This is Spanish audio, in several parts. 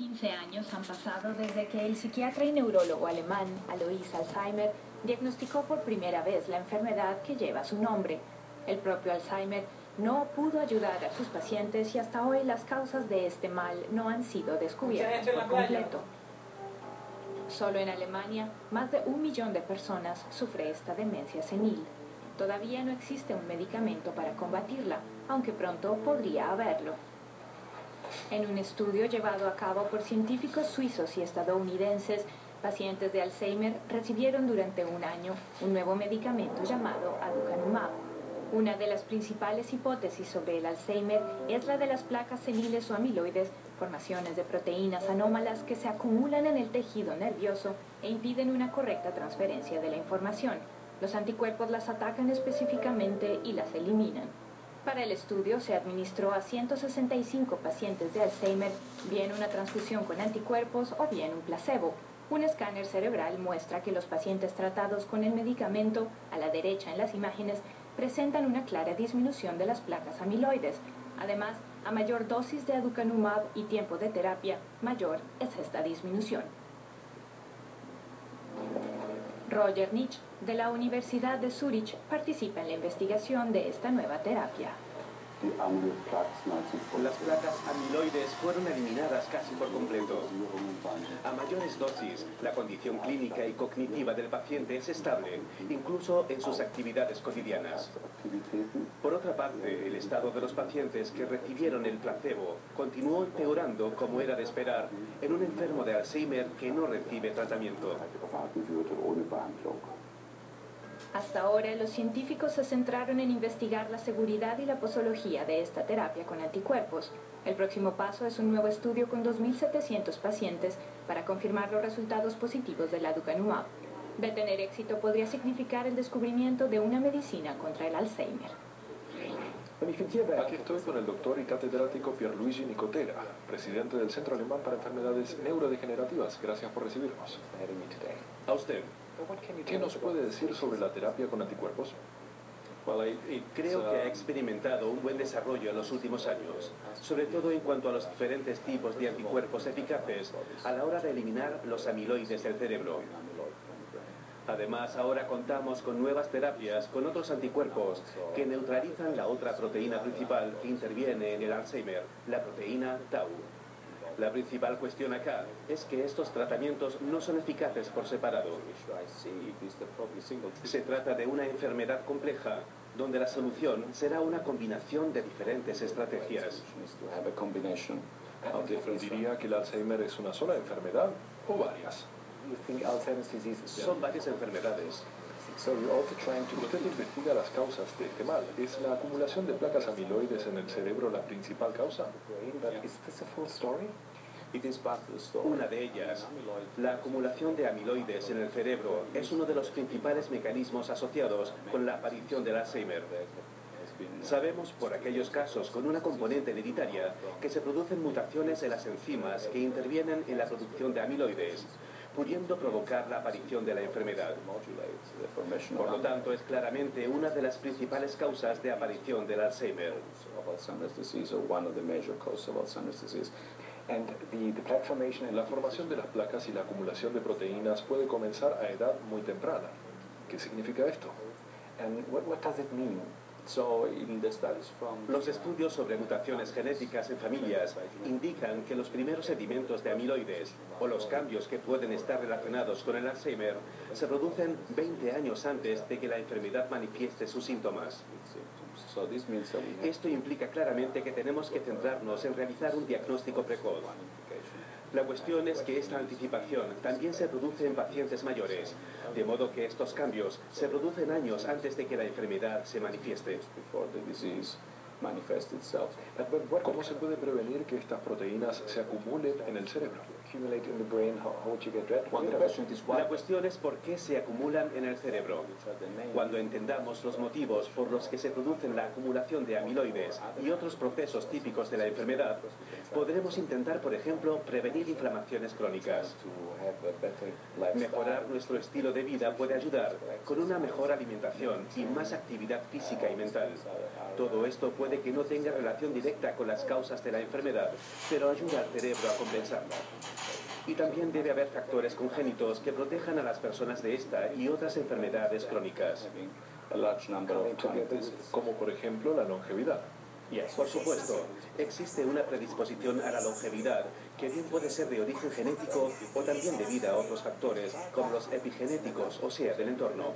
15 años han pasado desde que el psiquiatra y neurólogo alemán Alois Alzheimer diagnosticó por primera vez la enfermedad que lleva su nombre. El propio Alzheimer no pudo ayudar a sus pacientes y hasta hoy las causas de este mal no han sido descubiertas por completo. Solo en Alemania, más de un millón de personas sufre esta demencia senil. Todavía no existe un medicamento para combatirla, aunque pronto podría haberlo. En un estudio llevado a cabo por científicos suizos y estadounidenses, pacientes de Alzheimer recibieron durante un año un nuevo medicamento llamado aducanumab. Una de las principales hipótesis sobre el Alzheimer es la de las placas seniles o amiloides, formaciones de proteínas anómalas que se acumulan en el tejido nervioso e impiden una correcta transferencia de la información. Los anticuerpos las atacan específicamente y las eliminan. Para el estudio se administró a 165 pacientes de Alzheimer bien una transfusión con anticuerpos o bien un placebo. Un escáner cerebral muestra que los pacientes tratados con el medicamento, a la derecha en las imágenes, presentan una clara disminución de las placas amiloides. Además, a mayor dosis de aducanumab y tiempo de terapia, mayor es esta disminución. Roger Nitsch, de la Universidad de Zurich, participa en la investigación de esta nueva terapia. Las placas amiloides fueron eliminadas casi por completo. A mayores dosis, la condición clínica y cognitiva del paciente es estable, incluso en sus actividades cotidianas. Por otra parte, el estado de los pacientes que recibieron el placebo continuó empeorando como era de esperar en un enfermo de Alzheimer que no recibe tratamiento. Hasta ahora, los científicos se centraron en investigar la seguridad y la posología de esta terapia con anticuerpos. El próximo paso es un nuevo estudio con 2.700 pacientes para confirmar los resultados positivos del aducanumab. De tener éxito podría significar el descubrimiento de una medicina contra el Alzheimer. Aquí estoy con el doctor y catedrático Pierluigi Nicotera, presidente del Centro Alemán para Enfermedades Neurodegenerativas. Gracias por recibirnos. A usted. ¿Qué nos puede decir sobre la terapia con anticuerpos? Creo que ha experimentado un buen desarrollo en los últimos años, sobre todo en cuanto a los diferentes tipos de anticuerpos eficaces a la hora de eliminar los amiloides del cerebro. Además, ahora contamos con nuevas terapias con otros anticuerpos que neutralizan la otra proteína principal que interviene en el Alzheimer, la proteína Tau. La principal cuestión acá es que estos tratamientos no son eficaces por separado. Se trata de una enfermedad compleja, donde la solución será una combinación de diferentes estrategias. ¿Diría que el Alzheimer es una sola enfermedad o varias? Son varias enfermedades. Usted investiga las causas de este mal. ¿Es la acumulación de placas amiloides en el cerebro la principal causa? Una de ellas, la acumulación de amiloides en el cerebro, es uno de los principales mecanismos asociados con la aparición del Alzheimer. Sabemos por aquellos casos con una componente hereditaria que se producen mutaciones en las enzimas que intervienen en la producción de amiloides, pudiendo provocar la aparición de la enfermedad. Por lo tanto, es claramente una de las principales causas de aparición del Alzheimer. La formación de las placas y la acumulación de proteínas puede comenzar a edad muy temprana. ¿Qué significa esto? Los estudios sobre mutaciones genéticas en familias indican que los primeros sedimentos de amiloides o los cambios que pueden estar relacionados con el Alzheimer se producen 20 años antes de que la enfermedad manifieste sus síntomas. Esto implica claramente que tenemos que centrarnos en realizar un diagnóstico precoz. La cuestión es que esta anticipación también se produce en pacientes mayores, de modo que estos cambios se producen años antes de que la enfermedad se manifieste. ¿Cómo se puede prevenir que estas proteínas se acumulen en el cerebro? La cuestión es por qué se acumulan en el cerebro. Cuando entendamos los motivos por los que se produce la acumulación de amiloides y otros procesos típicos de la enfermedad, podremos intentar, por ejemplo, prevenir inflamaciones crónicas. Mejorar nuestro estilo de vida puede ayudar con una mejor alimentación y más actividad física y mental. Todo esto puede puede que no tenga relación directa con las causas de la enfermedad, pero ayuda al cerebro a compensarla. Y también debe haber factores congénitos que protejan a las personas de esta y otras enfermedades crónicas. Como por ejemplo la longevidad. Por supuesto, existe una predisposición a la longevidad que bien puede ser de origen genético o también debido a otros factores, como los epigenéticos, o sea, del entorno.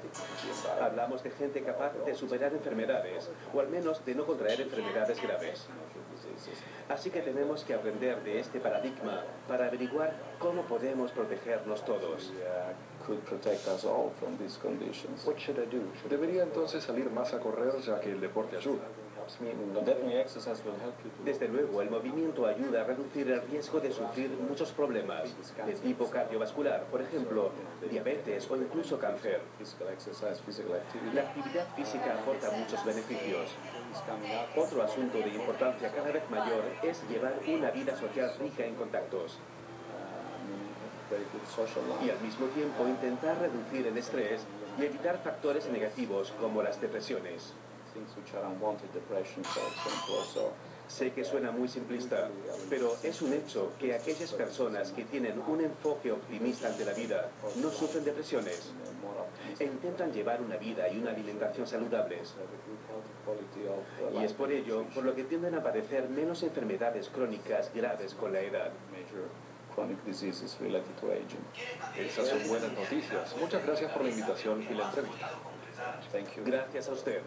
Hablamos de gente capaz de superar enfermedades, o al menos de no contraer enfermedades graves. Así que tenemos que aprender de este paradigma para averiguar cómo podemos protegernos todos. Debería entonces salir más a correr ya que el deporte ayuda. Desde luego, el movimiento ayuda a reducir el riesgo de sufrir muchos problemas de tipo cardiovascular, por ejemplo, diabetes o incluso cáncer. La actividad física aporta muchos beneficios. Otro asunto de importancia cada vez mayor es llevar una vida social rica en contactos y al mismo tiempo intentar reducir el estrés y evitar factores negativos como las depresiones. Sé que suena muy simplista, pero es un hecho que aquellas personas que tienen un enfoque optimista ante la vida no sufren depresiones e intentan llevar una vida y una alimentación saludables. Y es por ello por lo que tienden a padecer menos enfermedades crónicas graves con la edad. Esas son buenas noticias. Muchas gracias por la invitación y la entrevista. Gracias a usted.